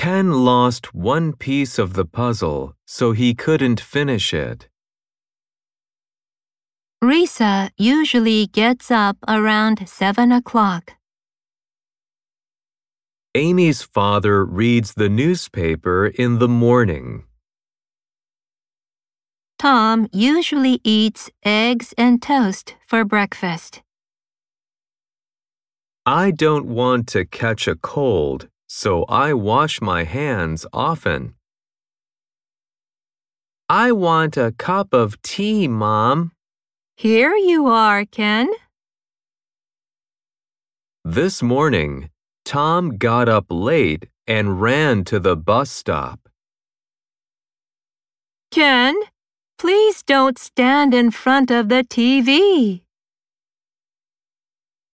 Ken lost one piece of the puzzle, so he couldn't finish it. Risa usually gets up around 7 o'clock. Amy's father reads the newspaper in the morning. Tom usually eats eggs and toast for breakfast. I don't want to catch a cold, so I wash my hands often. I want a cup of tea, Mom. Here you are, Ken. This morning, Tom got up late and ran to the bus stop. Ken, please don't stand in front of the TV.